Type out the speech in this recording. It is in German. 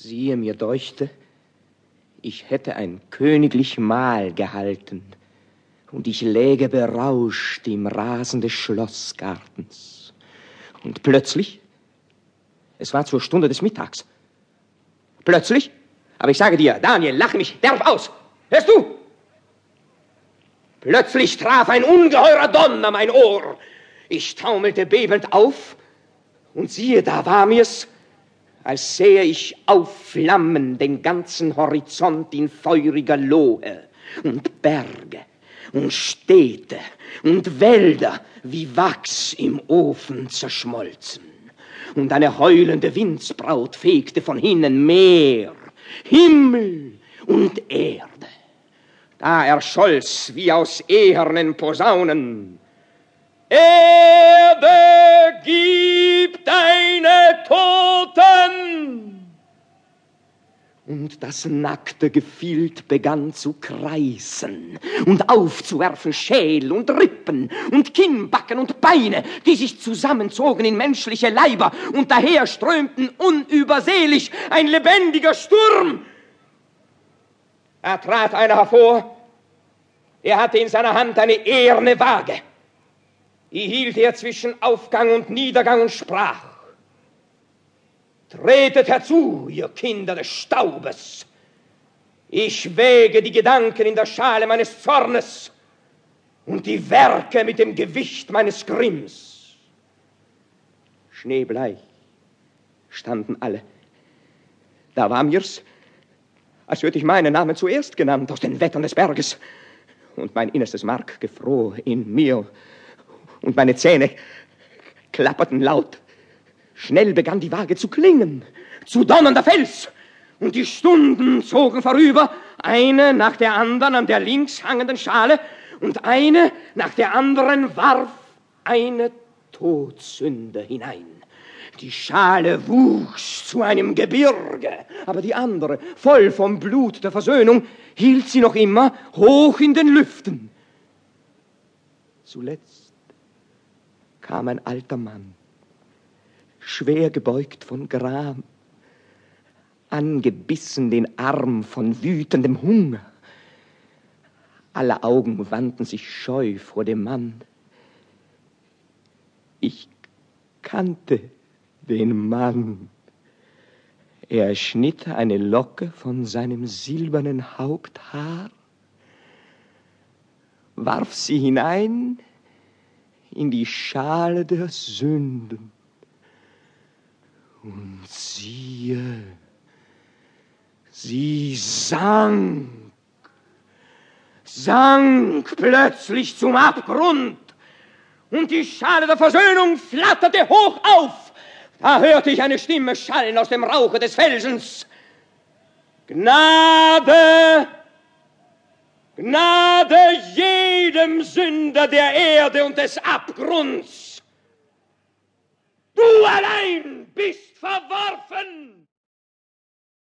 Siehe, mir deuchte, ich hätte ein königlich Mahl gehalten, und ich läge berauscht im Rasen des Schlossgartens. Und plötzlich, es war zur Stunde des Mittags, plötzlich, aber ich sage dir, Daniel, lache mich derb aus. Hörst du? Plötzlich traf ein ungeheurer Donner mein Ohr. Ich taumelte bebend auf, und siehe, da war mir's, als sähe ich aufflammen den ganzen Horizont in feuriger Lohe und Berge und Städte und Wälder wie Wachs im Ofen zerschmolzen. Und eine heulende Windsbraut fegte von hinnen Meer, Himmel und Erde. Da erscholl's wie aus ehernen Posaunen. Erde, gib deine Toten! Und das nackte Gefild begann zu kreisen und aufzuwerfen Schäl und Rippen und Kinnbacken und Beine, die sich zusammenzogen in menschliche Leiber und daher strömten unübersehlich ein lebendiger Sturm. Da trat einer hervor, er hatte in seiner Hand eine eherne Waage. Die hielt er zwischen Aufgang und Niedergang und sprach, Tretet herzu, ihr Kinder des Staubes. Ich wäge die Gedanken in der Schale meines Zornes und die Werke mit dem Gewicht meines Grimms. Schneebleich standen alle. Da war mir's, als würde ich meinen Namen zuerst genannt aus den Wettern des Berges. Und mein innerstes Mark gefror in mir und meine Zähne klapperten laut. Schnell begann die Waage zu klingen, zu donnernder Fels, und die Stunden zogen vorüber, eine nach der anderen an der links hangenden Schale, und eine nach der anderen warf eine Todsünde hinein. Die Schale wuchs zu einem Gebirge, aber die andere, voll vom Blut der Versöhnung, hielt sie noch immer hoch in den Lüften. Zuletzt kam ein alter Mann schwer gebeugt von Gram, angebissen den Arm von wütendem Hunger. Alle Augen wandten sich scheu vor dem Mann. Ich kannte den Mann. Er schnitt eine Locke von seinem silbernen Haupthaar, warf sie hinein in die Schale der Sünden und siehe, sie sank, sank plötzlich zum Abgrund, und die Schale der Versöhnung flatterte hoch auf. Da hörte ich eine Stimme schallen aus dem Rauche des Felsens. Gnade, Gnade jedem Sünder der Erde und des Abgrunds. Du allein bist verworfen!